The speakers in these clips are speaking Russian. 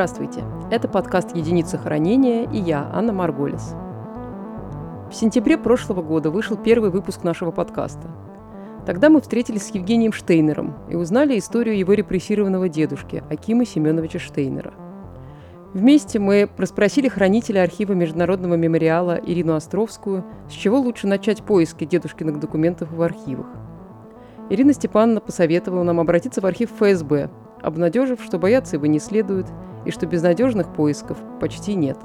Здравствуйте! Это подкаст «Единица хранения» и я, Анна Марголис. В сентябре прошлого года вышел первый выпуск нашего подкаста. Тогда мы встретились с Евгением Штейнером и узнали историю его репрессированного дедушки Акима Семеновича Штейнера. Вместе мы расспросили хранителя архива Международного мемориала Ирину Островскую, с чего лучше начать поиски дедушкиных документов в архивах. Ирина Степановна посоветовала нам обратиться в архив ФСБ, обнадежив, что бояться его не следует и что безнадежных поисков почти нет.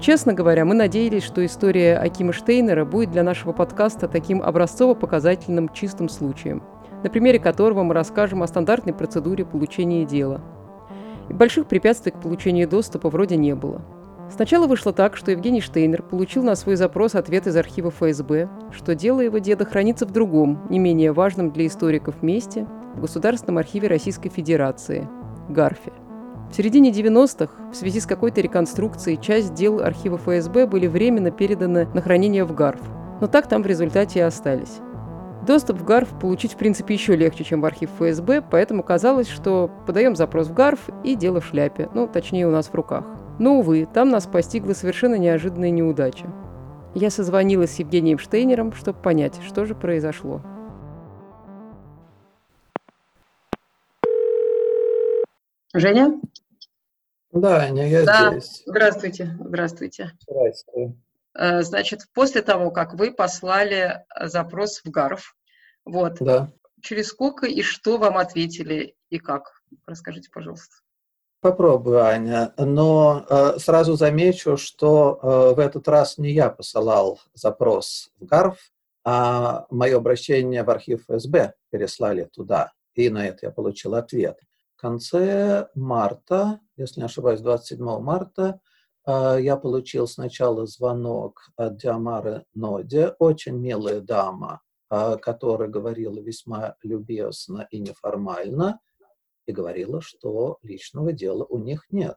Честно говоря, мы надеялись, что история Акима Штейнера будет для нашего подкаста таким образцово-показательным чистым случаем, на примере которого мы расскажем о стандартной процедуре получения дела. И больших препятствий к получению доступа вроде не было. Сначала вышло так, что Евгений Штейнер получил на свой запрос ответ из архива ФСБ, что дело его деда хранится в другом, не менее важном для историков месте, в Государственном архиве Российской Федерации – ГАРФе. В середине 90-х в связи с какой-то реконструкцией часть дел архива ФСБ были временно переданы на хранение в ГАРФ, но так там в результате и остались. Доступ в ГАРФ получить в принципе еще легче, чем в архив ФСБ, поэтому казалось, что подаем запрос в ГАРФ и дело в шляпе, ну, точнее, у нас в руках. Но, увы, там нас постигла совершенно неожиданная неудача. Я созвонилась с Евгением Штейнером, чтобы понять, что же произошло. Женя? Да, Аня, я Да, здесь. здравствуйте, здравствуйте. Здрасте. Э, Значит, после того, как вы послали запрос в ГАРФ, вот, Да. через сколько и что вам ответили и как? Расскажите, пожалуйста. Попробую, Аня. Но э, сразу замечу, что э, в этот раз не я посылал запрос в ГАРФ, а мое обращение в архив ФСБ переслали туда. И на это я получил ответ. Конце марта, если не ошибаюсь, 27 марта, э, я получил сначала звонок от Диамары Ноди, очень милая дама, э, которая говорила весьма любезно и неформально, и говорила, что личного дела у них нет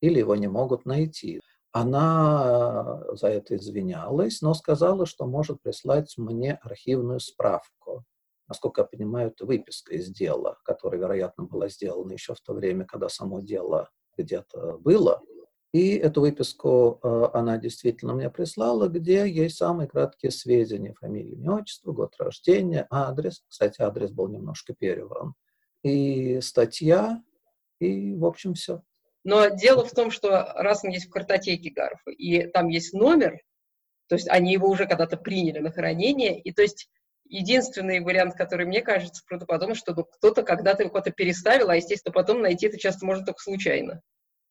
или его не могут найти. Она за это извинялась, но сказала, что может прислать мне архивную справку. Насколько я понимаю, это выписка из дела, которая, вероятно, была сделана еще в то время, когда само дело где-то было. И эту выписку э, она действительно мне прислала, где есть самые краткие сведения, фамилия, имя, отчество, год рождения, адрес. Кстати, адрес был немножко перевран и статья, и, в общем, все. Но дело в том, что раз он есть в картотеке ГАРФа, и там есть номер, то есть они его уже когда-то приняли на хранение, и то есть единственный вариант, который мне кажется правдоподобным, что ну, кто-то когда-то его куда-то переставил, а, естественно, потом найти это часто можно только случайно.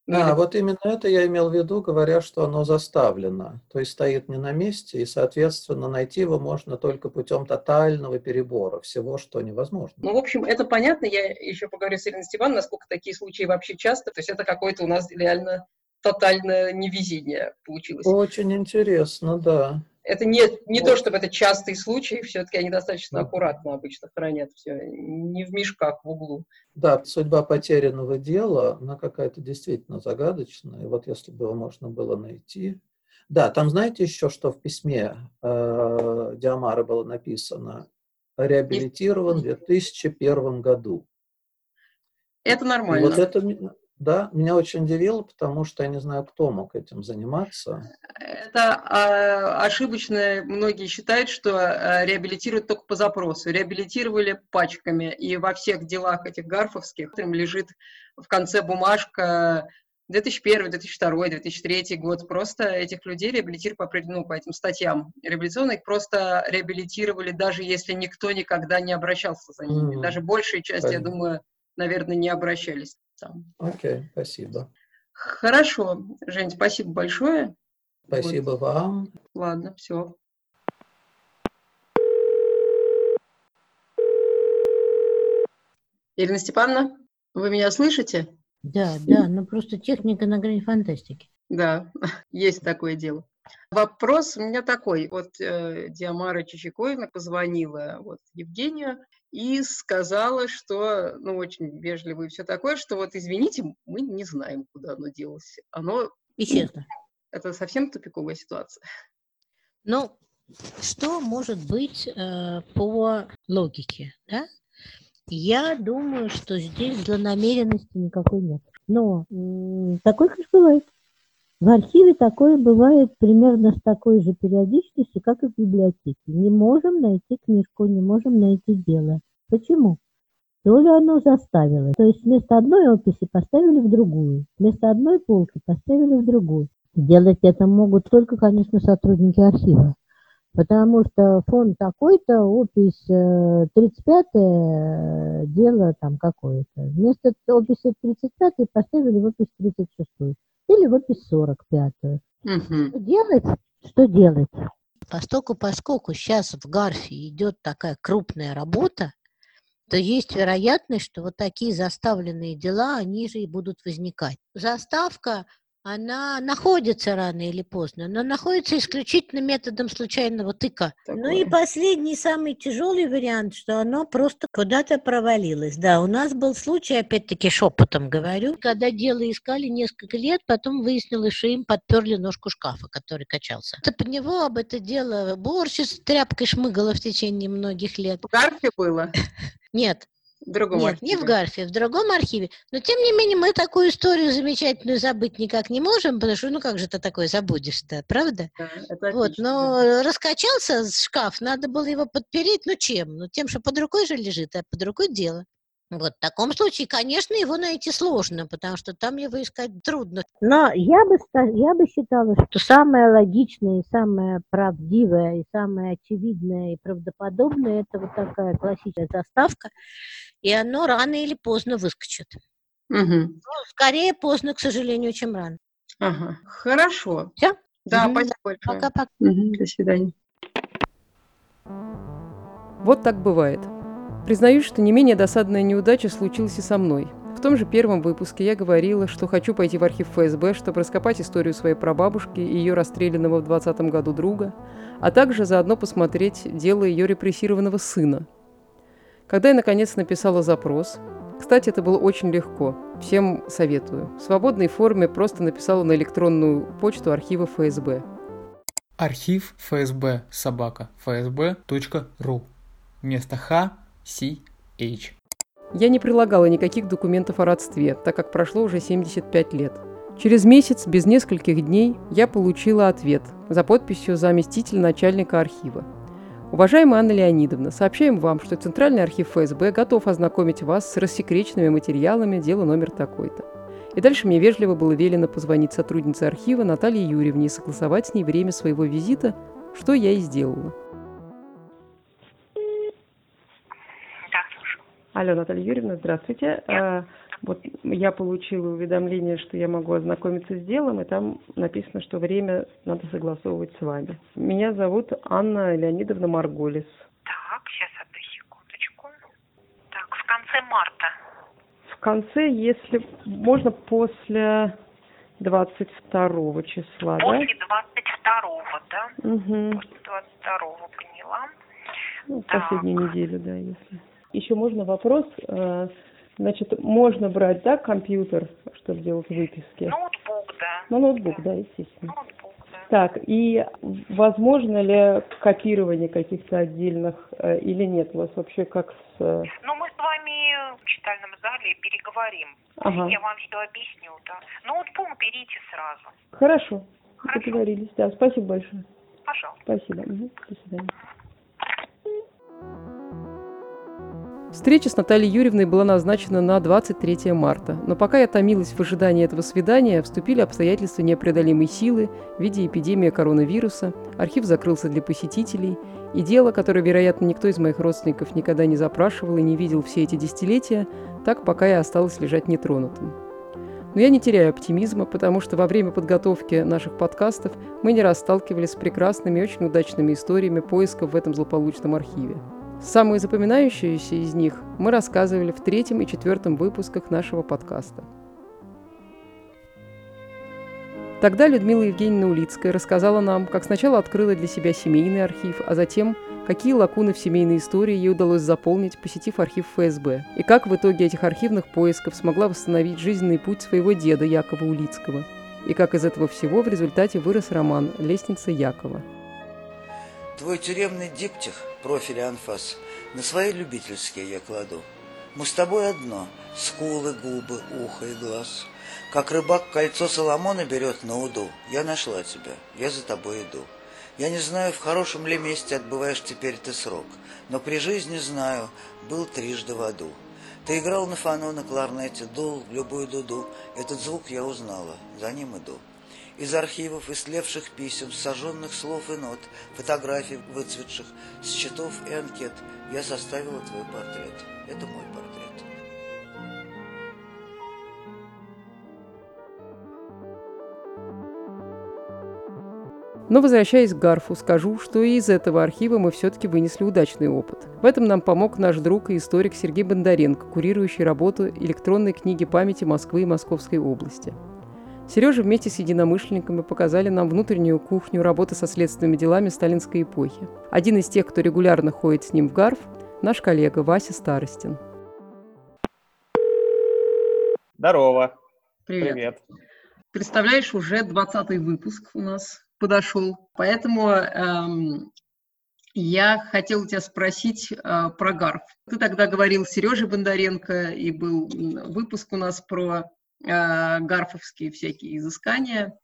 Ну, Да, или- вот именно это я имел в виду, говоря, что оно заставлено, то есть стоит не на месте, и, соответственно, найти его можно только путем тотального перебора всего, что невозможно. Ну, в общем, это понятно. Я еще поговорю с Ириной Степановной, насколько такие случаи вообще часто. То есть это какое-то у нас реально тотальное невезение получилось. Очень интересно, да. Это не, не то, Вот. чтобы это частый случай, все-таки они достаточно Мгм. аккуратно обычно хранят все, не в мешках в углу. Да, судьба потерянного дела, она какая-то действительно загадочная. И вот если бы его можно было найти. Да, там знаете еще, что в письме э, Диамары было написано? Реабилитирован в 2001 году. Это И нормально. вот это, да, меня очень удивило, потому что я не знаю, кто мог этим заниматься. Это а, ошибочно. Многие считают, что а, реабилитируют только по запросу. Реабилитировали пачками. И во всех делах этих гарфовских там лежит в конце бумажка 2001, 2002, 2003 год. Просто этих людей реабилитировали по, ну, по этим статьям реабилитационных. Просто реабилитировали, даже если никто никогда не обращался за ними. Мгм. Даже большая часть, я Понятно. думаю, наверное, не обращались там. Окей, спасибо. Хорошо, Жень, спасибо большое. Спасибо вам. Ладно, все. Ирина Степановна, вы меня слышите? Да, да, но просто техника на грани фантастики. Да, есть такое дело. Вопрос у меня такой. Вот э, Диамара Чичикоина позвонила вот Евгению и сказала, что, ну, очень вежливо и все такое, что вот, извините, мы не знаем, куда оно делось. Оно, Исчезла. это совсем тупиковая ситуация. Ну, что может быть э, по логике, да? Я думаю, что здесь злонамеренности никакой нет. Но м, такое, конечно, бывает. В архиве такое бывает примерно с такой же периодичностью, как и в библиотеке. Не можем найти книжку, не можем найти дело. Почему? То ли оно заставило. То есть вместо одной описи поставили в другую, вместо одной полки поставили в другую. Делать это могут только, конечно, сотрудники архива. Потому что фонд такой-то, опись э, 35-е, дело там какое-то. Вместо описи 35-й поставили в опись 36-ю. Или в опись 45-ю. Мгм. Что делать? Что делать? Поскольку, поскольку сейчас в Гарфе идет такая крупная работа, то есть вероятность, что вот такие заставленные дела, они же и будут возникать. Заставка, она находится рано или поздно, но находится исключительно методом случайного тыка. Ну и Такое. последний, самый тяжелый вариант, что оно просто куда-то провалилось. Да, у нас был случай, опять-таки шепотом говорю, когда дело искали несколько лет, потом выяснилось, что им подперли ножку шкафа, который качался. Это под него об это дело уборщица тряпкой шмыгала в течение многих лет. В было? Нет, В другом нет, не в архиве? Гарфе, в другом архиве. Но тем не менее мы такую историю замечательную забыть никак не можем, потому что ну как же ты такое забудешь-то, правда? Да, это Вот, отлично, но раскачался шкаф, надо было его подпереть, ну чем? Ну тем, что под рукой же лежит, а под рукой дело. Вот в таком случае, конечно, его найти сложно, потому что там его искать трудно. Но я бы, я бы считала, что самое логичное, и самое правдивое, и самое очевидное и правдоподобное это вот такая классическая заставка, и оно рано или поздно выскочит. Мгм. Ну, скорее поздно, к сожалению, чем рано. Ага, хорошо. Всё? Да, Мгм. спасибо большое. Пока-пока. Мгм, До свидания. Вот так бывает. Признаюсь, что не менее досадная неудача случилась и со мной. В том же первом выпуске я говорила, что хочу пойти в архив ФСБ, чтобы раскопать историю своей прабабушки и ее расстрелянного в 20 году друга, а также заодно посмотреть дело ее репрессированного сына. Когда я наконец написала запрос, кстати, это было очень легко, всем советую, в свободной форме просто написала на электронную почту архива ФСБ. Архив ФСБ собака фсб.ру Вместо Х Си H. Я не прилагала никаких документов о родстве, так как прошло уже 75 лет. Через месяц, без нескольких дней, я получила ответ за подписью заместителя начальника архива. Уважаемая Анна Леонидовна, сообщаем вам, что Центральный архив ФСБ готов ознакомить вас с рассекреченными материалами дела номер такой-то. И дальше мне вежливо было велено позвонить сотруднице архива Наталье Юрьевне и согласовать с ней время своего визита, что я и сделала. Алло, Наталья Юрьевна, здравствуйте. Э, Вот я получила уведомление, что я могу ознакомиться с делом, и там написано, что время надо согласовывать с вами. Меня зовут Анна Леонидовна Марголис. Так, сейчас одну секундочку. Так, в конце марта. В конце, если можно, после 22 числа, После 22-го, да? да? Угу. После 22-го поняла. Ну, Так. последнюю неделю, да, если. Еще можно вопрос? Э, Значит, можно брать, да, компьютер, чтобы делать выписки? Ноутбук, да. Ну, ноутбук, да, естественно. Ноутбук, да. Так, и возможно ли копирование каких-то отдельных э, или нет? У вас вообще как с... э, Ну, мы с вами в читальном зале переговорим. Ага, Я вам все объясню, да. Ноутбук берите сразу. хорошо, Хорошо. договорились. Да, спасибо большое. Пожалуйста. Спасибо. До свидания. Встреча с Натальей Юрьевной была назначена на 23 марта, но пока я томилась в ожидании этого свидания, вступили обстоятельства непреодолимой силы в виде эпидемии коронавируса, архив закрылся для посетителей, и дело, которое, вероятно, никто из моих родственников никогда не запрашивал и не видел все эти десятилетия, так пока и осталось лежать нетронутым. Но я не теряю оптимизма, потому что во время подготовки наших подкастов мы не раз сталкивались с прекрасными и очень удачными историями поисков в этом злополучном архиве. Самые запоминающиеся из них мы рассказывали в третьем и четвертом выпусках нашего подкаста. Тогда Людмила Евгеньевна Улицкая рассказала нам, как сначала открыла для себя семейный архив, а затем, какие лакуны в семейной истории ей удалось заполнить, посетив архив ФСБ, и как в итоге этих архивных поисков смогла восстановить жизненный путь своего деда Якова Улицкого, и как из этого всего в результате вырос роман «Лестница Якова». Твой тюремный диптих, профиль анфас, на свои любительские я кладу. Мы с тобой одно — скулы, губы, ухо и глаз. Как рыбак кольцо Соломона берет на уду. Я нашла тебя, я за тобой иду. Я не знаю, в хорошем ли месте отбываешь теперь ты срок, но при жизни знаю, был трижды в аду. Ты играл на фано, на кларнете, дул любую дуду. Этот звук я узнала, за ним иду. Из архивов истлевших писем, сожженных слов и нот, фотографий выцветших, счетов и анкет я составила твой портрет. Это мой портрет. Но возвращаясь к Гарфу, скажу, что и из этого архива мы все-таки вынесли удачный опыт. В этом нам помог наш друг и историк Сергей Бондаренко, курирующий работу электронной книги памяти Москвы и Московской области. Сережа вместе с единомышленниками показали нам внутреннюю кухню работы со следственными делами сталинской эпохи. Один из тех, кто регулярно ходит с ним в Гарф, наш коллега Вася Старостин. Здорово. Привет. Привет. Представляешь, уже 20 выпуск у нас подошел. Поэтому эм, я хотела тебя спросить э, про Гарф. Ты тогда говорил Сереже Бондаренко, и был выпуск у нас про гарфовские всякие изыскания.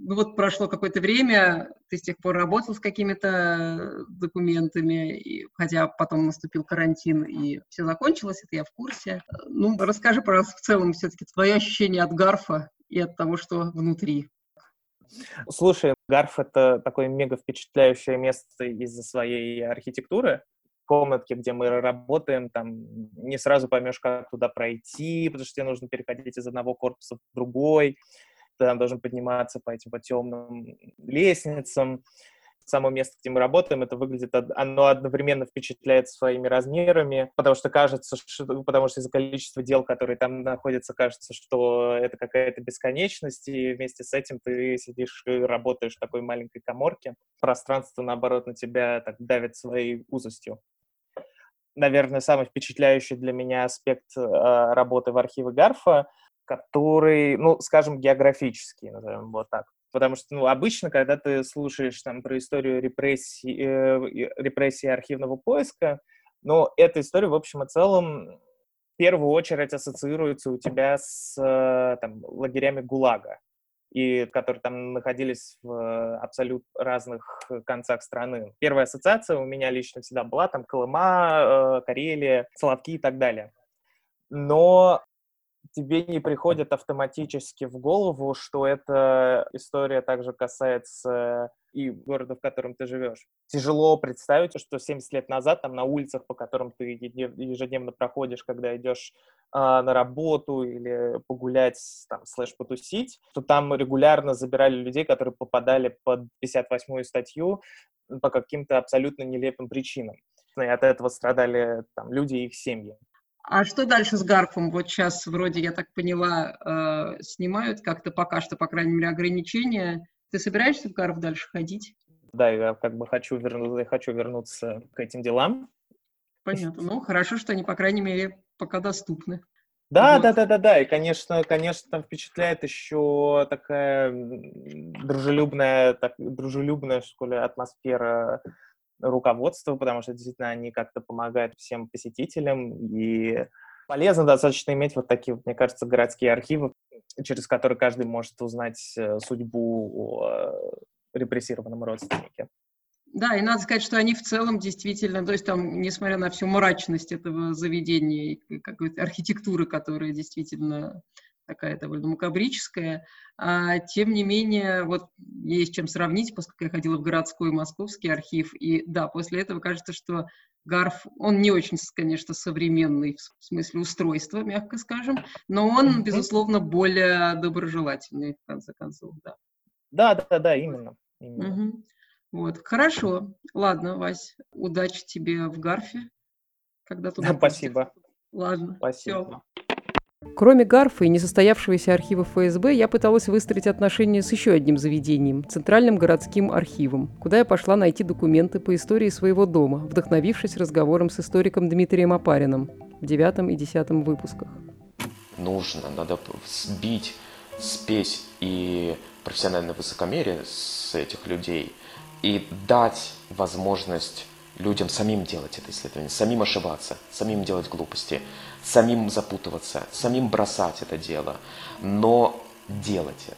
Ну вот прошло какое-то время, ты с тех пор работал с какими-то документами, и, хотя потом наступил карантин и все закончилось, это я в курсе. Ну, расскажи, пожалуйста, в целом все-таки твое ощущение от гарфа и от того, что внутри. Слушай, Гарф — это такое мега впечатляющее место из-за своей архитектуры. Комнатки, где мы работаем, там не сразу поймешь, как туда пройти, потому что тебе нужно переходить из одного корпуса в другой. Ты там должен подниматься по этим по темным лестницам само место, где мы работаем, это выглядит, оно одновременно впечатляет своими размерами, потому что кажется, что, потому что из-за количества дел, которые там находятся, кажется, что это какая-то бесконечность, и вместе с этим ты сидишь и работаешь в такой маленькой коморке. Пространство, наоборот, на тебя так давит своей узостью. Наверное, самый впечатляющий для меня аспект э, работы в архиве Гарфа, который, ну, скажем, географический, назовем вот так. Потому что, ну, обычно, когда ты слушаешь там про историю репрессий, э, репрессии архивного поиска, ну, эта история, в общем и целом, в первую очередь ассоциируется у тебя с э, там, лагерями ГУЛАГа, и которые там находились в абсолютно разных концах страны. Первая ассоциация у меня лично всегда была там Колыма, э, Карелия, Соловки и так далее. Но тебе не приходит автоматически в голову, что эта история также касается и города, в котором ты живешь. Тяжело представить, что 70 лет назад там на улицах, по которым ты ежедневно проходишь, когда идешь а, на работу или погулять, там, слэш потусить, то там регулярно забирали людей, которые попадали под 58-ю статью по каким-то абсолютно нелепым причинам. И от этого страдали там, люди и их семьи. А что дальше с Гарфом? Вот сейчас вроде, я так поняла, э, снимают как-то пока что, по крайней мере, ограничения. Ты собираешься в Гарф дальше ходить? Да, я как бы хочу, верну, хочу вернуться к этим делам. Понятно. Ну, хорошо, что они, по крайней мере, пока доступны. Да, вот. да, да, да, да. И, конечно, конечно, там впечатляет еще такая дружелюбная, так, дружелюбная, что ли, атмосфера руководства, потому что действительно они как-то помогают всем посетителям, и полезно достаточно иметь вот такие, мне кажется, городские архивы, через которые каждый может узнать э, судьбу о репрессированном родственнике. Да, и надо сказать, что они в целом действительно, то есть там, несмотря на всю мрачность этого заведения и какой-то архитектуры, которая действительно такая довольно макабрическая. А, тем не менее, вот есть чем сравнить, поскольку я ходила в городской московский архив, и да, после этого кажется, что Гарф, он не очень, конечно, современный в смысле устройства, мягко скажем, но он, безусловно, более доброжелательный, в конце концов, да. Да, да, да, именно. именно. Угу. Вот, хорошо. Ладно, Вась, удачи тебе в Гарфе, когда туда. Да, спасибо. Ладно, спасибо. Все. Кроме Гарфа и несостоявшегося архива ФСБ, я пыталась выстроить отношения с еще одним заведением – Центральным городским архивом, куда я пошла найти документы по истории своего дома, вдохновившись разговором с историком Дмитрием Апариным в девятом и десятом выпусках. Нужно, надо сбить спесь и профессиональное высокомерие с этих людей и дать возможность людям самим делать это исследование, самим ошибаться, самим делать глупости, самим запутываться, самим бросать это дело, но делать это.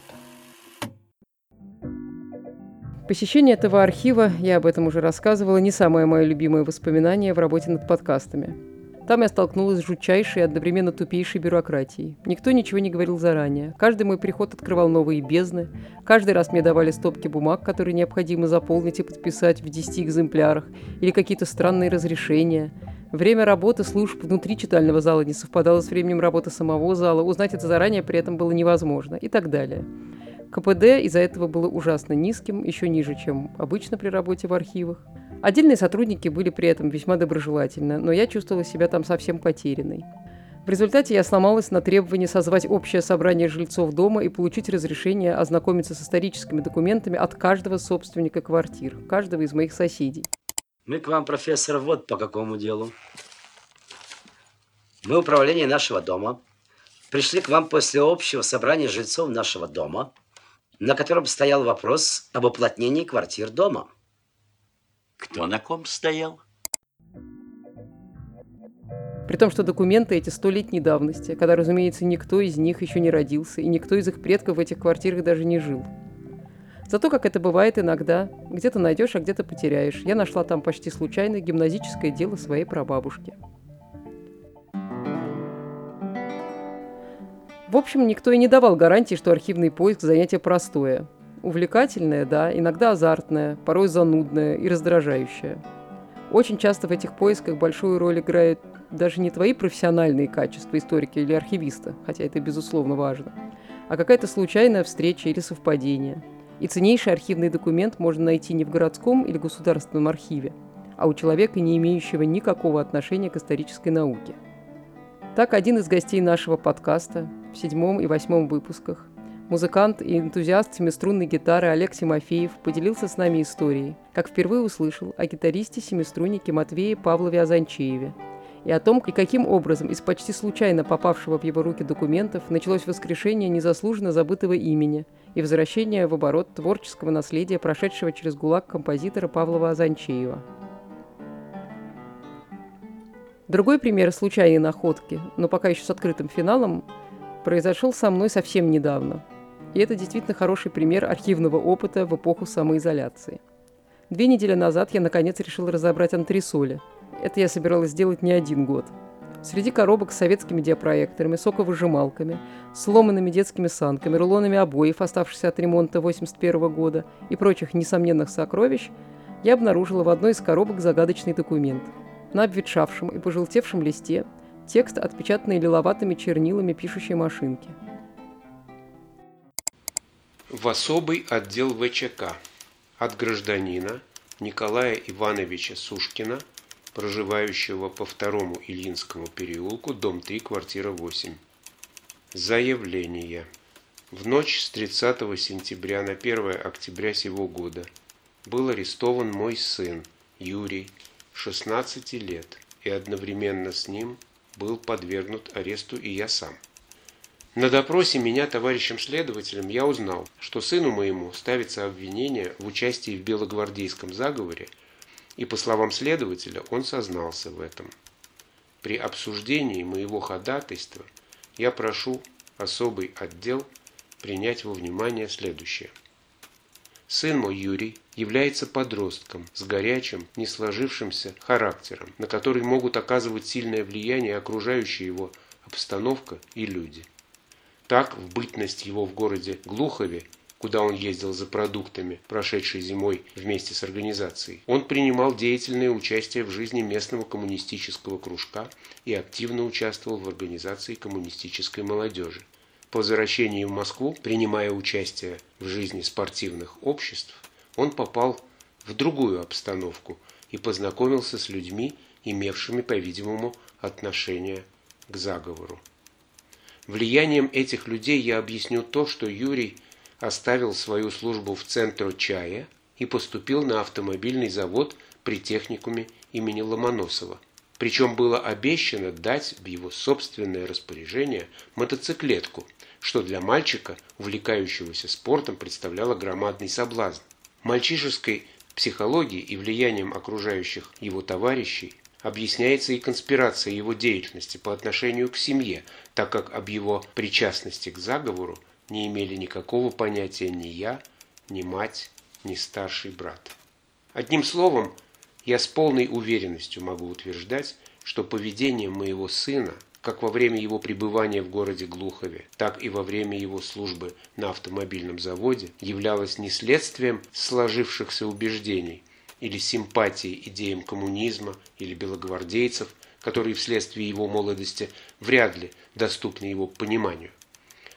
Посещение этого архива, я об этом уже рассказывала, не самое мое любимое воспоминание в работе над подкастами. Там я столкнулась с жутчайшей и одновременно тупейшей бюрократией. Никто ничего не говорил заранее. Каждый мой приход открывал новые бездны. Каждый раз мне давали стопки бумаг, которые необходимо заполнить и подписать в 10 экземплярах, или какие-то странные разрешения. Время работы служб внутри читального зала не совпадало с временем работы самого зала, узнать это заранее при этом было невозможно и так далее. КПД из-за этого было ужасно низким, еще ниже, чем обычно при работе в архивах. Отдельные сотрудники были при этом весьма доброжелательны, но я чувствовала себя там совсем потерянной. В результате я сломалась на требование созвать общее собрание жильцов дома и получить разрешение ознакомиться с историческими документами от каждого собственника квартир, каждого из моих соседей. Мы к вам, профессор, вот по какому делу. Мы управление нашего дома. Пришли к вам после общего собрания жильцов нашего дома, на котором стоял вопрос об уплотнении квартир дома. Кто на ком стоял? При том, что документы эти столетней давности, когда, разумеется, никто из них еще не родился, и никто из их предков в этих квартирах даже не жил. Зато, как это бывает иногда, где-то найдешь, а где-то потеряешь. Я нашла там почти случайно гимназическое дело своей прабабушки. В общем, никто и не давал гарантии, что архивный поиск – занятие простое. Увлекательное, да, иногда азартное, порой занудное и раздражающее. Очень часто в этих поисках большую роль играют даже не твои профессиональные качества историка или архивиста, хотя это безусловно важно, а какая-то случайная встреча или совпадение. И ценнейший архивный документ можно найти не в городском или государственном архиве, а у человека, не имеющего никакого отношения к исторической науке. Так, один из гостей нашего подкаста в седьмом и восьмом выпусках Музыкант и энтузиаст семиструнной гитары Олег Тимофеев поделился с нами историей, как впервые услышал о гитаристе-семиструннике Матвее Павлове Азанчееве и о том, и каким образом из почти случайно попавшего в его руки документов началось воскрешение незаслуженно забытого имени и возвращение в оборот творческого наследия прошедшего через ГУЛАГ композитора Павлова Азанчеева. Другой пример случайной находки, но пока еще с открытым финалом, произошел со мной совсем недавно – и это действительно хороший пример архивного опыта в эпоху самоизоляции. Две недели назад я наконец решила разобрать антресоли. Это я собиралась сделать не один год. Среди коробок с советскими диапроекторами, соковыжималками, сломанными детскими санками, рулонами обоев, оставшихся от ремонта 81 года и прочих несомненных сокровищ, я обнаружила в одной из коробок загадочный документ. На обветшавшем и пожелтевшем листе текст, отпечатанный лиловатыми чернилами пишущей машинки – в особый отдел ВЧК от гражданина Николая Ивановича Сушкина, проживающего по второму Ильинскому переулку, дом 3, квартира 8. Заявление. В ночь с 30 сентября на 1 октября сего года был арестован мой сын Юрий, 16 лет, и одновременно с ним был подвергнут аресту и я сам. На допросе меня товарищем следователем я узнал, что сыну моему ставится обвинение в участии в белогвардейском заговоре, и по словам следователя он сознался в этом. При обсуждении моего ходатайства я прошу особый отдел принять во внимание следующее. Сын мой Юрий является подростком с горячим, не сложившимся характером, на который могут оказывать сильное влияние окружающая его обстановка и люди. Так, в бытность его в городе Глухове, куда он ездил за продуктами, прошедшей зимой вместе с организацией, он принимал деятельное участие в жизни местного коммунистического кружка и активно участвовал в организации коммунистической молодежи. По возвращении в Москву, принимая участие в жизни спортивных обществ, он попал в другую обстановку и познакомился с людьми, имевшими, по-видимому, отношение к заговору. Влиянием этих людей я объясню то, что Юрий оставил свою службу в Центро чая и поступил на автомобильный завод при техникуме имени Ломоносова. Причем было обещано дать в его собственное распоряжение мотоциклетку, что для мальчика, увлекающегося спортом, представляло громадный соблазн. Мальчишеской психологией и влиянием окружающих его товарищей объясняется и конспирация его деятельности по отношению к семье, так как об его причастности к заговору не имели никакого понятия ни я, ни мать, ни старший брат. Одним словом, я с полной уверенностью могу утверждать, что поведение моего сына, как во время его пребывания в городе Глухове, так и во время его службы на автомобильном заводе, являлось не следствием сложившихся убеждений или симпатии идеям коммунизма или белогвардейцев, которые вследствие его молодости вряд ли доступны его пониманию,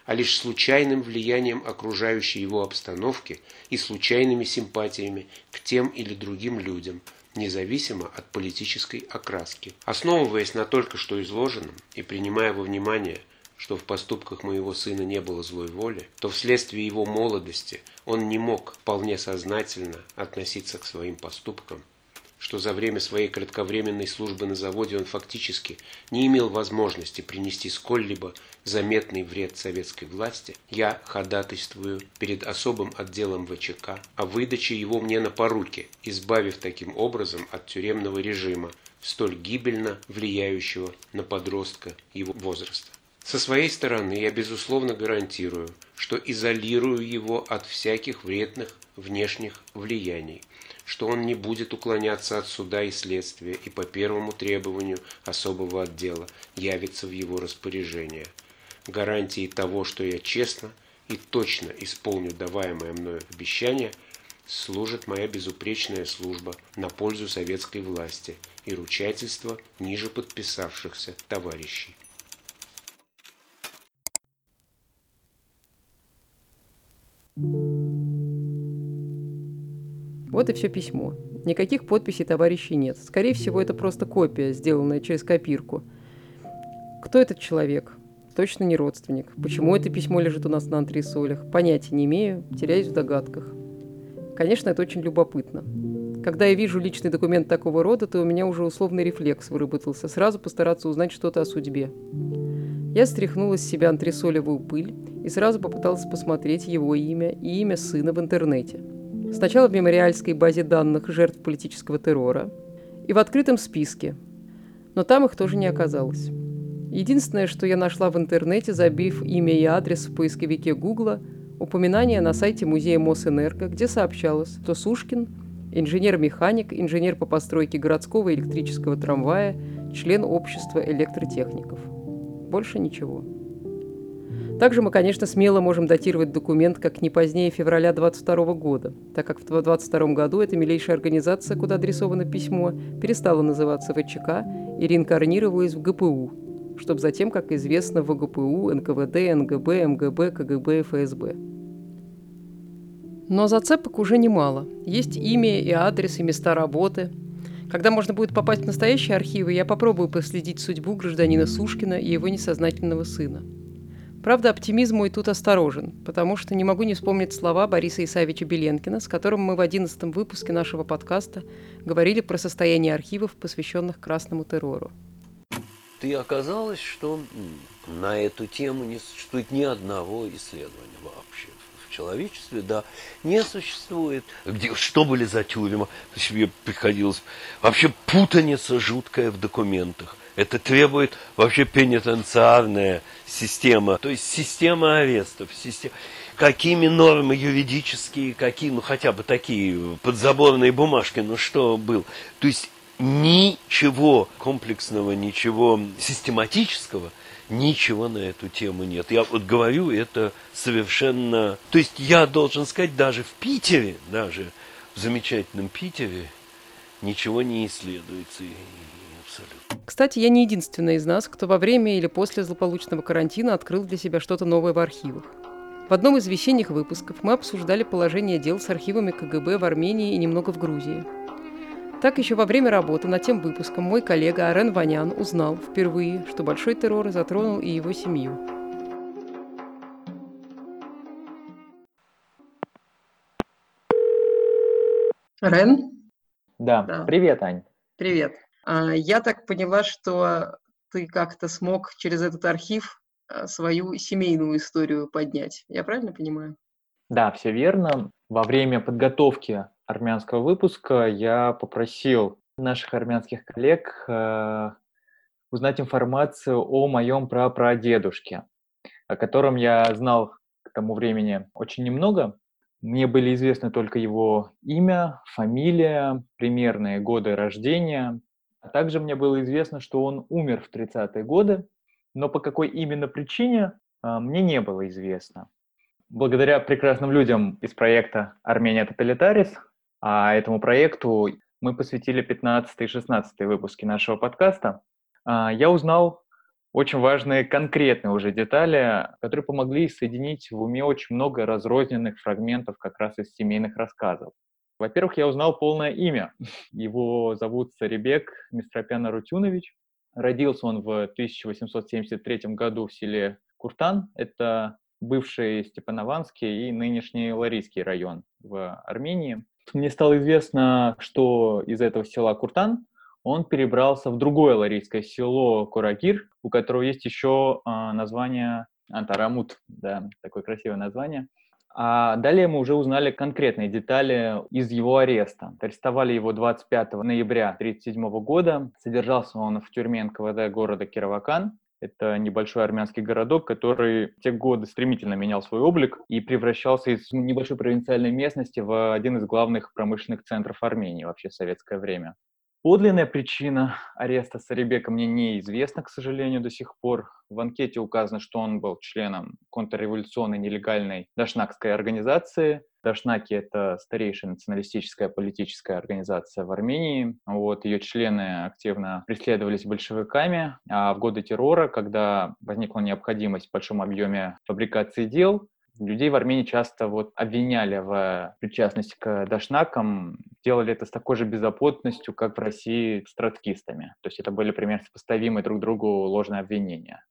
а лишь случайным влиянием окружающей его обстановки и случайными симпатиями к тем или другим людям, независимо от политической окраски. Основываясь на только что изложенном и принимая во внимание, что в поступках моего сына не было злой воли, то вследствие его молодости он не мог вполне сознательно относиться к своим поступкам что за время своей кратковременной службы на заводе он фактически не имел возможности принести сколь-либо заметный вред советской власти, я ходатайствую перед особым отделом ВЧК о выдаче его мне на поруки, избавив таким образом от тюремного режима, столь гибельно влияющего на подростка его возраста. Со своей стороны я безусловно гарантирую, что изолирую его от всяких вредных внешних влияний, что он не будет уклоняться от суда и следствия и по первому требованию особого отдела явится в его распоряжение. Гарантией того, что я честно и точно исполню даваемое мною обещание, служит моя безупречная служба на пользу советской власти и ручательство ниже подписавшихся товарищей. Вот и все письмо. Никаких подписей товарищей нет. Скорее всего, это просто копия, сделанная через копирку. Кто этот человек? Точно не родственник. Почему это письмо лежит у нас на антресолях? Понятия не имею, теряюсь в догадках. Конечно, это очень любопытно. Когда я вижу личный документ такого рода, то у меня уже условный рефлекс выработался. Сразу постараться узнать что-то о судьбе. Я стряхнула с себя антресолевую пыль и сразу попыталась посмотреть его имя и имя сына в интернете – Сначала в мемориальской базе данных жертв политического террора и в открытом списке, но там их тоже не оказалось. Единственное, что я нашла в интернете, забив имя и адрес в поисковике Гугла, упоминание на сайте музея Мосэнерго, где сообщалось, что Сушкин – инженер-механик, инженер по постройке городского электрического трамвая, член общества электротехников. Больше ничего. Также мы, конечно, смело можем датировать документ как не позднее февраля 22 года, так как в 22 году эта милейшая организация, куда адресовано письмо, перестала называться ВЧК и реинкарнировалась в ГПУ, чтобы затем, как известно, в ГПУ, НКВД, НГБ, МГБ, КГБ ФСБ. Но зацепок уже немало. Есть имя и адрес, и места работы. Когда можно будет попасть в настоящие архивы, я попробую последить судьбу гражданина Сушкина и его несознательного сына – Правда, оптимизм мой тут осторожен, потому что не могу не вспомнить слова Бориса Исаевича Беленкина, с которым мы в одиннадцатом выпуске нашего подкаста говорили про состояние архивов, посвященных красному террору. И оказалось, что на эту тему не существует ни одного исследования вообще в человечестве, да, не существует. Где, что были за есть мне приходилось... Вообще путаница жуткая в документах. Это требует вообще пенитенциарная система, то есть система арестов, система какими нормы юридические, какие, ну хотя бы такие подзаборные бумажки, ну что был. То есть ничего комплексного, ничего систематического, ничего на эту тему нет. Я вот говорю, это совершенно... То есть я должен сказать, даже в Питере, даже в замечательном Питере, ничего не исследуется. Кстати, я не единственная из нас, кто во время или после злополучного карантина открыл для себя что-то новое в архивах. В одном из весенних выпусков мы обсуждали положение дел с архивами КГБ в Армении и немного в Грузии. Так еще во время работы над тем выпуском мой коллега Арен Ванян узнал впервые, что большой террор затронул и его семью. Рен? Да. да. Привет, Ань. Привет. А, я так поняла, что ты как-то смог через этот архив а, свою семейную историю поднять. Я правильно понимаю? Да, все верно. Во время подготовки армянского выпуска я попросил наших армянских коллег э, узнать информацию о моем прапрадедушке, о котором я знал к тому времени очень немного. Мне были известны только его имя, фамилия, примерные годы рождения. А также мне было известно, что он умер в 30-е годы, но по какой именно причине а, мне не было известно. Благодаря прекрасным людям из проекта «Армения Тоталитарис», а этому проекту мы посвятили 15 и 16 выпуски нашего подкаста, а, я узнал очень важные конкретные уже детали, которые помогли соединить в уме очень много разрозненных фрагментов как раз из семейных рассказов. Во-первых, я узнал полное имя. Его зовут Сарибек Мистропян Арутюнович. Родился он в 1873 году в селе Куртан. Это бывший Степанованский и нынешний Ларийский район в Армении. Мне стало известно, что из этого села Куртан он перебрался в другое ларийское село Курагир, у которого есть еще а, название Антарамут, да, такое красивое название. А далее мы уже узнали конкретные детали из его ареста. Арестовали его 25 ноября 1937 года. Содержался он в тюрьме НКВД города Кировакан. Это небольшой армянский городок, который в те годы стремительно менял свой облик и превращался из небольшой провинциальной местности в один из главных промышленных центров Армении вообще в советское время. Подлинная причина ареста Сарибека мне неизвестна, к сожалению, до сих пор. В анкете указано, что он был членом контрреволюционной нелегальной дашнакской организации. Дашнаки — это старейшая националистическая политическая организация в Армении. Вот, ее члены активно преследовались большевиками, а в годы террора, когда возникла необходимость в большом объеме фабрикации дел, Людей в Армении часто вот обвиняли в причастности к дашнакам, делали это с такой же беззаботностью, как в России с троцкистами. То есть это были примерно сопоставимые друг другу ложные обвинения.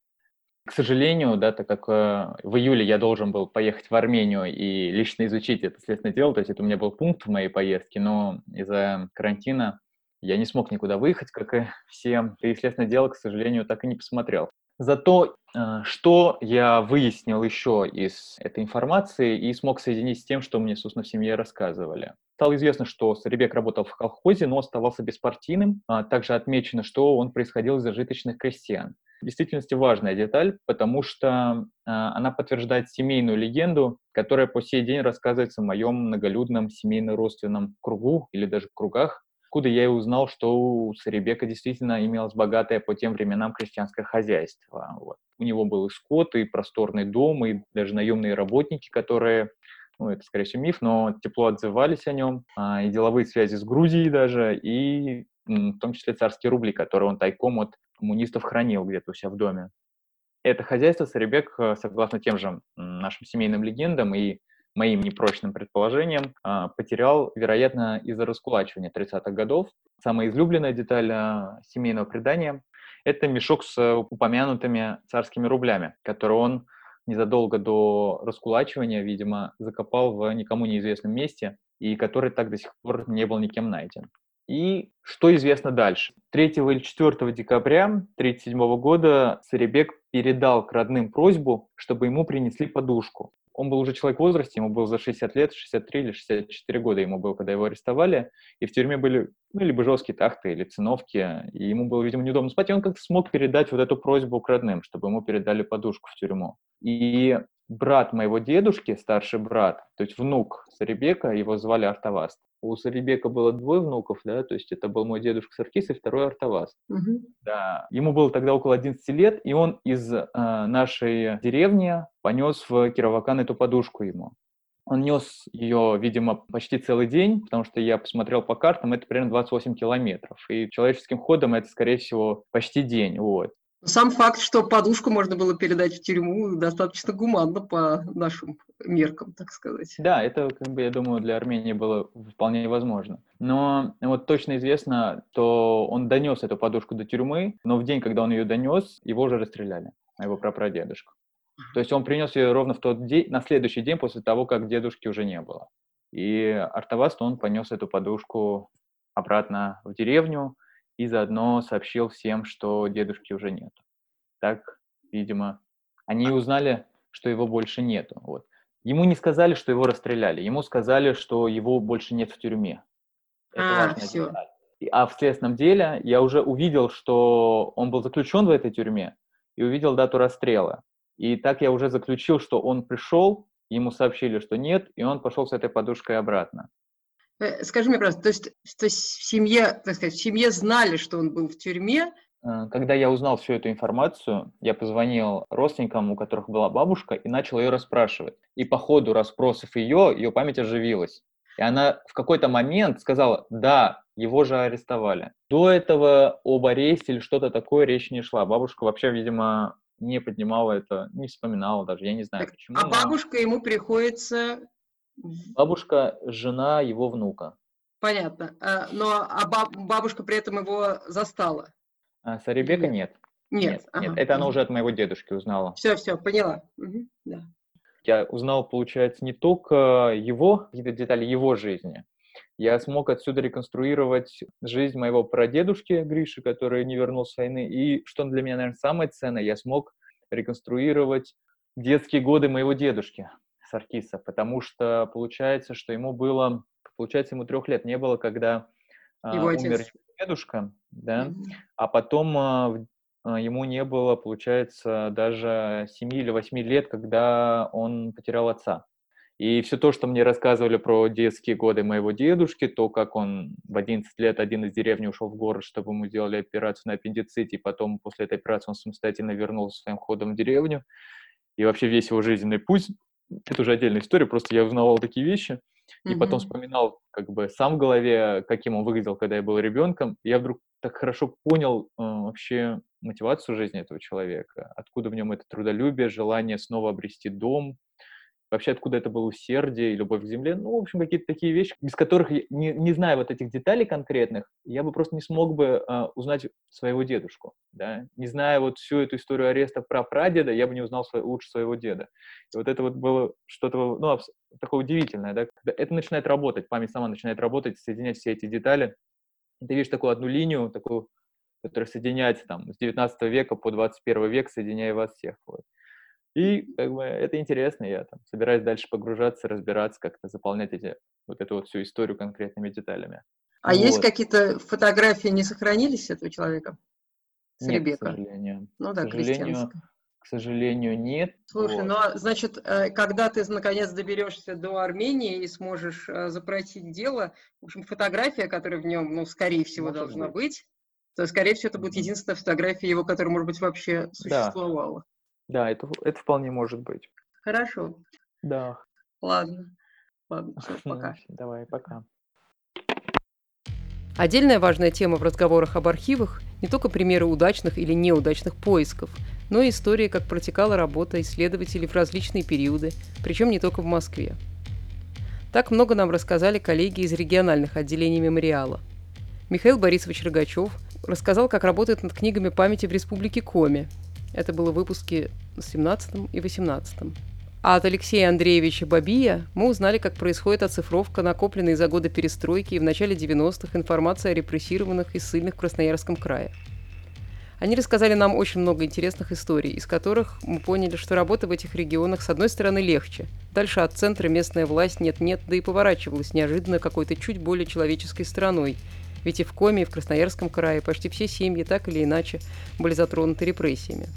К сожалению, да, так как э, в июле я должен был поехать в Армению и лично изучить это следственное дело, то есть это у меня был пункт в моей поездке, но из-за карантина я не смог никуда выехать, как и все. И следственное дело, к сожалению, так и не посмотрел. Зато э, что я выяснил еще из этой информации и смог соединить с тем, что мне, собственно, в семье рассказывали. Стало известно, что Сарибек работал в колхозе, но оставался беспартийным. А также отмечено, что он происходил из зажиточных крестьян. В действительности важная деталь, потому что э, она подтверждает семейную легенду, которая по сей день рассказывается в моем многолюдном семейно-родственном кругу или даже кругах, откуда я и узнал, что у Сарибека действительно имелось богатое по тем временам крестьянское хозяйство. Вот. У него был и скот, и просторный дом, и даже наемные работники, которые ну, это, скорее всего, миф, но тепло отзывались о нем, а, и деловые связи с Грузией даже, и в том числе царские рубли, которые он тайком от коммунистов хранил где-то у себя в доме. Это хозяйство Сарибек, э, согласно тем же нашим семейным легендам и моим непрочным предположением, а, потерял, вероятно, из-за раскулачивания 30-х годов. Самая излюбленная деталь а, семейного предания – это мешок с упомянутыми царскими рублями, который он незадолго до раскулачивания, видимо, закопал в никому неизвестном месте, и который так до сих пор не был никем найден. И что известно дальше? 3 или 4 декабря 1937 года Сарибек передал к родным просьбу, чтобы ему принесли подушку он был уже человек в возрасте, ему было за 60 лет, 63 или 64 года ему было, когда его арестовали, и в тюрьме были ну, либо жесткие тахты, или циновки, и ему было, видимо, неудобно спать, и он как-то смог передать вот эту просьбу к родным, чтобы ему передали подушку в тюрьму. И брат моего дедушки, старший брат, то есть внук Сарибека, его звали Артаваст, у Сарибека было двое внуков, да, то есть это был мой дедушка Саркис и второй Артавас. Угу. Да, ему было тогда около 11 лет, и он из э, нашей деревни понес в Кировакан эту подушку ему. Он нес ее, видимо, почти целый день, потому что я посмотрел по картам, это примерно 28 километров. И человеческим ходом это, скорее всего, почти день. Вот. Сам факт, что подушку можно было передать в тюрьму, достаточно гуманно по нашим меркам, так сказать. Да, это, как бы, я думаю, для Армении было вполне возможно. Но вот точно известно, то он донес эту подушку до тюрьмы, но в день, когда он ее донес, его уже расстреляли, его прапрадедушку. То есть он принес ее ровно в тот день, на следующий день после того, как дедушки уже не было. И Артаваст, он понес эту подушку обратно в деревню, и заодно сообщил всем, что дедушки уже нет. Так, видимо, они узнали, что его больше нету. Вот. Ему не сказали, что его расстреляли, ему сказали, что его больше нет в тюрьме. Это А, важная все. деталь. А в следственном деле я уже увидел, что он был заключен в этой тюрьме, и увидел дату расстрела. И так я уже заключил, что он пришел, ему сообщили, что нет, и он пошел с этой подушкой обратно. Э, Скажи мне, пожалуйста, то есть, то есть в семье, так сказать, в семье знали, что он был в тюрьме, Э, Когда я узнал всю эту информацию, я позвонил родственникам, у которых была бабушка, и начал ее расспрашивать. И по ходу расспросов ее, ее память оживилась. И она в какой-то момент сказала, да, его же арестовали. До этого об аресте или что-то такое речь не шла. Бабушка вообще, видимо, не поднимала это, не вспоминала даже, я не знаю почему. а но бабушка ему приходится, Бабушка – жена его внука. понятно, а, но а баб- бабушка при этом его застала. А Сарибека нет. Нет, Нет, ага, это она уже от моего дедушки узнала. Все, все, поняла. Мгм, да. я узнал, получается, не только его, какие-то детали его жизни. Я смог отсюда реконструировать жизнь моего прадедушки Гриши, который не вернулся с войны. И, что для меня, наверное, самое ценное, я смог реконструировать детские годы моего дедушки Саркиса, потому что получается, что ему было, получается, ему трех лет не было, когда а, Его умер отец. его дедушка, да, Мгм. а потом а, а, ему не было, получается, даже 7 или 8 лет, когда он потерял отца. И все то, что мне рассказывали про детские годы моего дедушки, то, как он в 11 лет один из деревни ушел в город, чтобы ему сделали операцию на аппендиците, и потом после этой операции он самостоятельно вернулся своим ходом в деревню, и вообще весь его жизненный путь, это уже отдельная история, просто я узнавал такие вещи, и потом Мгм. вспоминал как бы сам в голове, каким он выглядел, когда я был ребенком. И я вдруг так хорошо понял э, вообще мотивацию жизни этого человека, откуда в нем это трудолюбие, желание снова обрести дом, вообще откуда это было усердие и любовь к земле. Ну, в общем, какие-то такие вещи, без которых, я, не, не зная вот этих деталей конкретных, я бы просто не смог бы э, узнать своего дедушку. Да? Не зная вот всю эту историю ареста про прадеда, я бы не узнал свой- лучше своего деда. И вот это вот было что-то ну, такое удивительное. Да? Это начинает работать, память сама начинает работать, соединять все эти детали. И ты видишь такую одну линию, такую, которая соединяется там, с 19 века по 21 век, соединяя вас всех. Вот. И как бы это интересно, я там собираюсь дальше погружаться, разбираться, как-то заполнять эти, вот эту вот всю историю конкретными деталями. А есть Вот. какие-то фотографии не сохранились этого человека? С Нет, к Ребекка? сожалению. Ну к да, сожалению, крестьянская. к сожалению, нет. Слушай, Вот. ну а, значит, э, когда ты наконец доберешься до Армении и сможешь э, запросить дело, в общем, фотография, которая в нем, ну, скорее всего, Может должна быть. быть, то, скорее всего, это будет единственная фотография его, которая, может быть, вообще существовала. Да, это, это вполне может быть. Хорошо. Да. Ладно. Ладно, все, Ну, пока. Давай, пока. Отдельная важная тема в разговорах об архивах – не только примеры удачных или неудачных поисков, но и история, как протекала работа исследователей в различные периоды, причем не только в Москве. Так много нам рассказали коллеги из региональных отделений мемориала. Михаил Борисович Рогачев рассказал, как работает над книгами памяти в Республике Коми. Это было в выпуске 17 и 18. А от Алексея Андреевича Бабия мы узнали, как происходит оцифровка накопленной за годы перестройки и в начале 90-х информации о репрессированных и ссыльных в Красноярском крае. Они рассказали нам очень много интересных историй, из которых мы поняли, что работа в этих регионах с одной стороны легче. Дальше от центра местная власть нет-нет, да и поворачивалась неожиданно какой-то чуть более человеческой стороной. Ведь и в Коме, и в Красноярском крае почти все семьи так или иначе были затронуты репрессиями.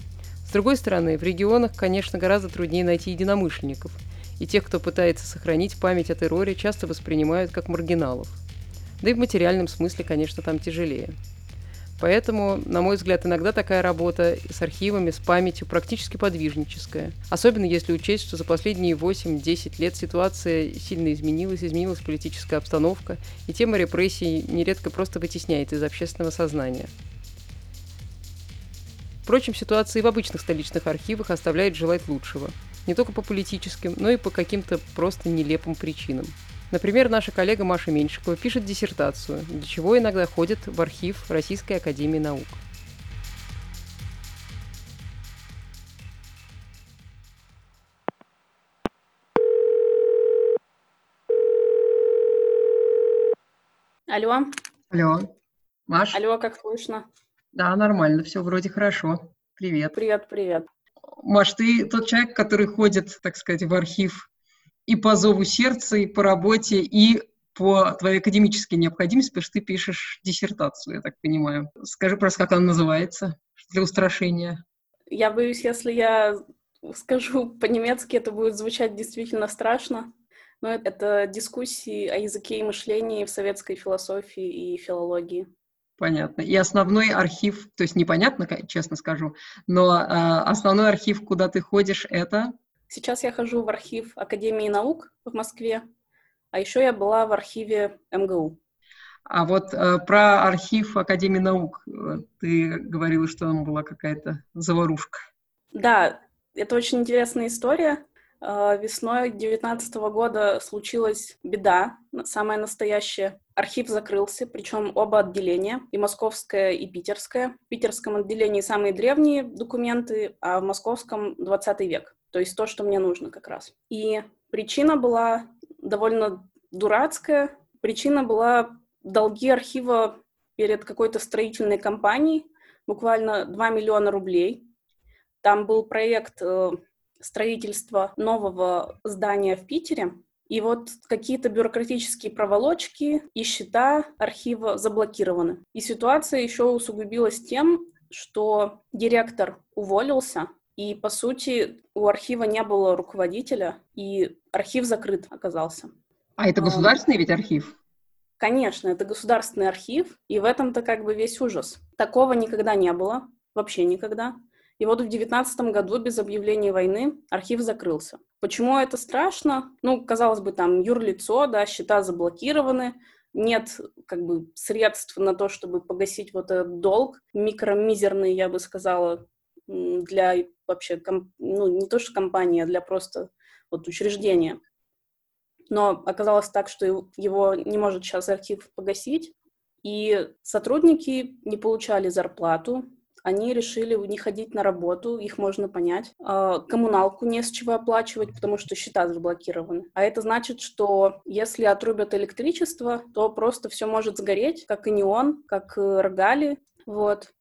С другой стороны, в регионах, конечно, гораздо труднее найти единомышленников, и тех, кто пытается сохранить память о терроре, часто воспринимают как маргиналов. Да и в материальном смысле, конечно, там тяжелее. Поэтому, на мой взгляд, иногда такая работа с архивами, с памятью практически подвижническая. Особенно если учесть, что за последние 8-10 лет ситуация сильно изменилась, изменилась политическая обстановка, и тема репрессий нередко просто вытесняет из общественного сознания. Впрочем, ситуация и в обычных столичных архивах оставляет желать лучшего. Не только по политическим, но и по каким-то просто нелепым причинам. Например, наша коллега Маша Меньшикова пишет диссертацию, для чего иногда ходит в архив Российской Академии Наук. Алло. Алло. Маш? Алло, как слышно? Да, нормально, все вроде хорошо. Привет. Привет, привет. Маш, ты тот человек, который ходит, так сказать, в архив и по зову сердца, и по работе, и по твоей академической необходимости, потому что ты пишешь диссертацию, я так понимаю. Скажи просто, как она называется для устрашения. Я боюсь, если я скажу по-немецки, это будет звучать действительно страшно. Но это дискуссии о языке и мышлении в советской философии и филологии. Понятно. И основной архив, то есть непонятно, честно скажу, но э, основной архив, куда ты ходишь, это? Сейчас я хожу в архив Академии наук в Москве, а еще я была в архиве МГУ. А вот э, про архив Академии наук э, ты говорила, что там была какая-то заварушка. Да, это очень интересная история. Э, весной 2019 года случилась беда, самая настоящая. Архив закрылся, причем оба отделения, и московское, и питерское. В питерском отделении самые древние документы, а в московском 20 век. То есть то, что мне нужно как раз. И причина была довольно дурацкая. Причина была долги архива перед какой-то строительной компанией, буквально 2 миллиона рублей. Там был проект э, строительства нового здания в Питере, и вот какие-то бюрократические проволочки и счета архива заблокированы. И ситуация еще усугубилась тем, что директор уволился, и, по сути, у архива не было руководителя, и архив закрыт оказался. А это государственный ведь архив? Конечно, это государственный архив, и в этом-то как бы весь ужас. Такого никогда не было, вообще никогда. И вот в девятнадцатом году без объявления войны архив закрылся. Почему это страшно? Ну, казалось бы, там юрлицо, да, счета заблокированы, нет как бы средств на то, чтобы погасить вот этот долг, микромизерный, я бы сказала, для вообще, ну, не то что компании, а для просто вот учреждения. Но оказалось так, что его не может сейчас архив погасить, и сотрудники не получали зарплату, они решили не ходить на работу, их можно понять. А, коммуналку не с чего оплачивать, потому что счета заблокированы. А это значит, что если отрубят электричество, то просто все может сгореть, как и неон, как рогали. Вот.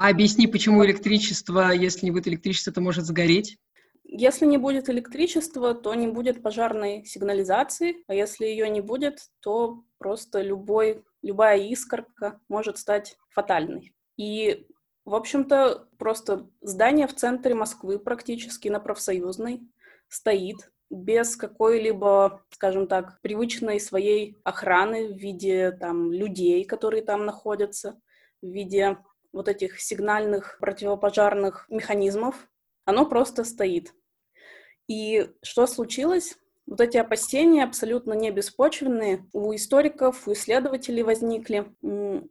А объясни, почему электричество, если не будет электричества, то может сгореть? Если не будет электричества, то не будет пожарной сигнализации, а если ее не будет, то просто любой, любая искорка может стать фатальной. И в общем-то, просто здание в центре Москвы, практически на профсоюзной, стоит без какой-либо, скажем так, привычной своей охраны в виде там людей, которые там находятся, в виде вот этих сигнальных противопожарных механизмов. Оно просто стоит. И что случилось? Вот эти опасения абсолютно не беспочвенные у историков, у исследователей возникли.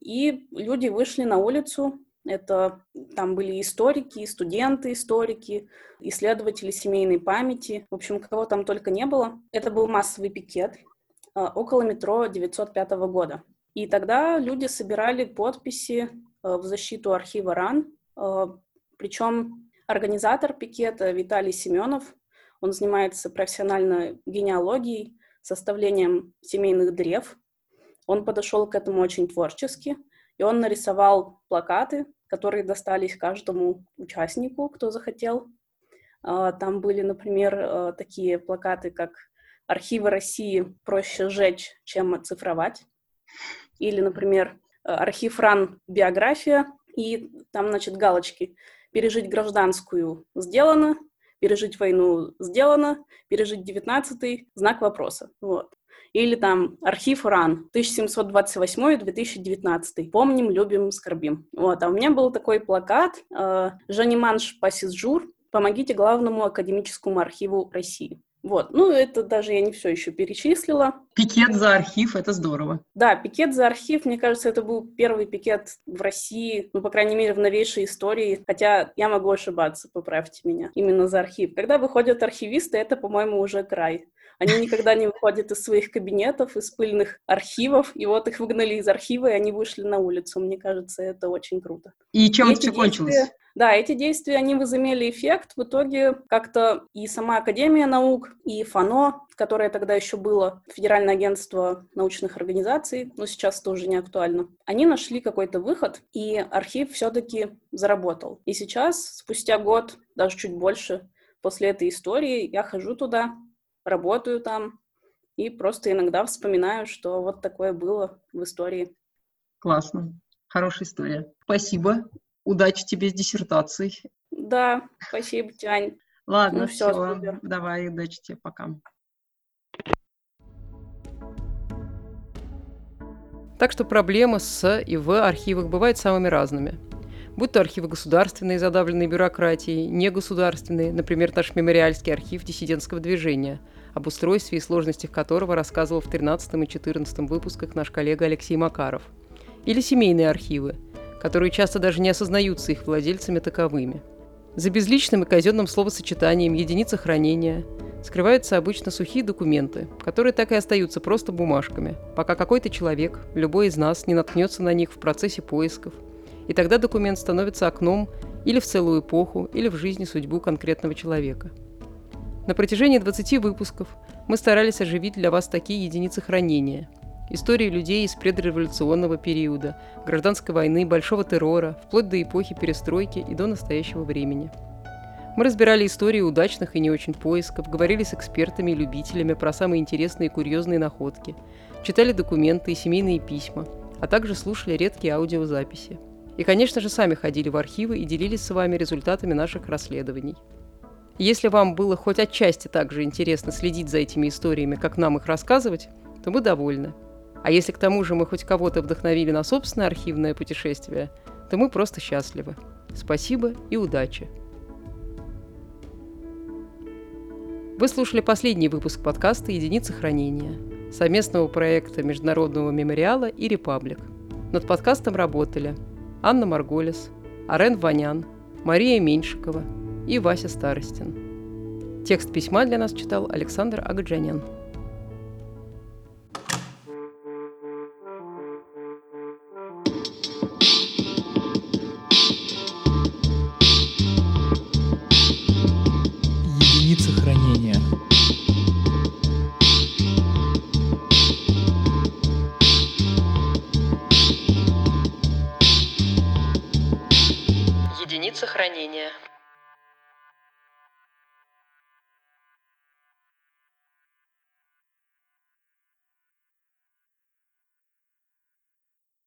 И люди вышли на улицу это там были историки, студенты историки, исследователи семейной памяти. В общем, кого там только не было. Это был массовый пикет э, около метро 905 года. И тогда люди собирали подписи в защиту архива РАН. Э, причем организатор пикета Виталий Семенов, он занимается профессиональной генеалогией, составлением семейных древ. Он подошел к этому очень творчески, и он нарисовал плакаты, которые достались каждому участнику, кто захотел. А, там были, например, э, такие плакаты, как «Архивы России проще сжечь, чем оцифровать». Или, например, э, «Архив РАН. Биография». И там, значит, галочки «Пережить гражданскую сделано», «Пережить войну сделано», «Пережить девятнадцатый» — знак вопроса. Вот. Или там архив РАН 1728-2019. Помним, любим, скорбим. Вот. А у меня был такой плакат э, «Жаниманш Пассижур. Помогите главному академическому архиву России». Вот, ну это даже я не все еще перечислила. Пикет за архив, это здорово. Да, пикет за архив, мне кажется, это был первый пикет в России, ну, по крайней мере, в новейшей истории, хотя я могу ошибаться, поправьте меня, именно за архив. Когда выходят архивисты, это, по-моему, уже край. Они никогда не выходят из своих кабинетов, из пыльных архивов, и вот их выгнали из архива, и они вышли на улицу. Мне кажется, это очень круто. И чем и это все кончилось? Да, эти действия, они возымели эффект. В итоге как-то и сама Академия наук, и ФАНО, которое тогда еще было, Федеральное агентство научных организаций, но сейчас тоже не актуально, они нашли какой-то выход, и архив все-таки заработал. И сейчас, спустя год, даже чуть больше, после этой истории, я хожу туда, работаю там и просто иногда вспоминаю, что вот такое было в истории. Классно. Хорошая история. Спасибо. Удачи тебе с диссертацией. Да, спасибо, Тянь. Ладно, Ну все. супер. Давай, удачи тебе. Пока. Так что проблемы с и в архивах бывают самыми разными. Будь то архивы государственные, задавленные бюрократией, негосударственные, например, наш мемориальский архив диссидентского движения, об устройстве и сложностях которого рассказывал в 13 и 14 выпусках наш коллега Алексей Макаров. Или семейные архивы, которые часто даже не осознаются их владельцами таковыми. За безличным и казенным словосочетанием единицы хранения скрываются обычно сухие документы, которые так и остаются просто бумажками, пока какой-то человек, любой из нас, не наткнется на них в процессе поисков. И тогда документ становится окном или в целую эпоху, или в жизни судьбу конкретного человека. На протяжении 20 выпусков мы старались оживить для вас такие единицы хранения. Истории людей из предреволюционного периода, гражданской войны, большого террора, вплоть до эпохи перестройки и до настоящего времени. Мы разбирали истории удачных и не очень поисков, говорили с экспертами и любителями про самые интересные и курьезные находки, читали документы и семейные письма, а также слушали редкие аудиозаписи. И, конечно же, сами ходили в архивы и делились с вами результатами наших расследований. Если вам было хоть отчасти так же интересно следить за этими историями, как нам их рассказывать, то мы довольны. А если к тому же мы хоть кого-то вдохновили на собственное архивное путешествие, то мы просто счастливы. Спасибо и удачи! Вы слушали последний выпуск подкаста «Единицы хранения» совместного проекта Международного мемориала и «Репаблик». Над подкастом работали Анна Марголис, Арен Ванян, Мария Меньшикова и Вася Старостин. Текст письма для нас читал Александр Агаджанян.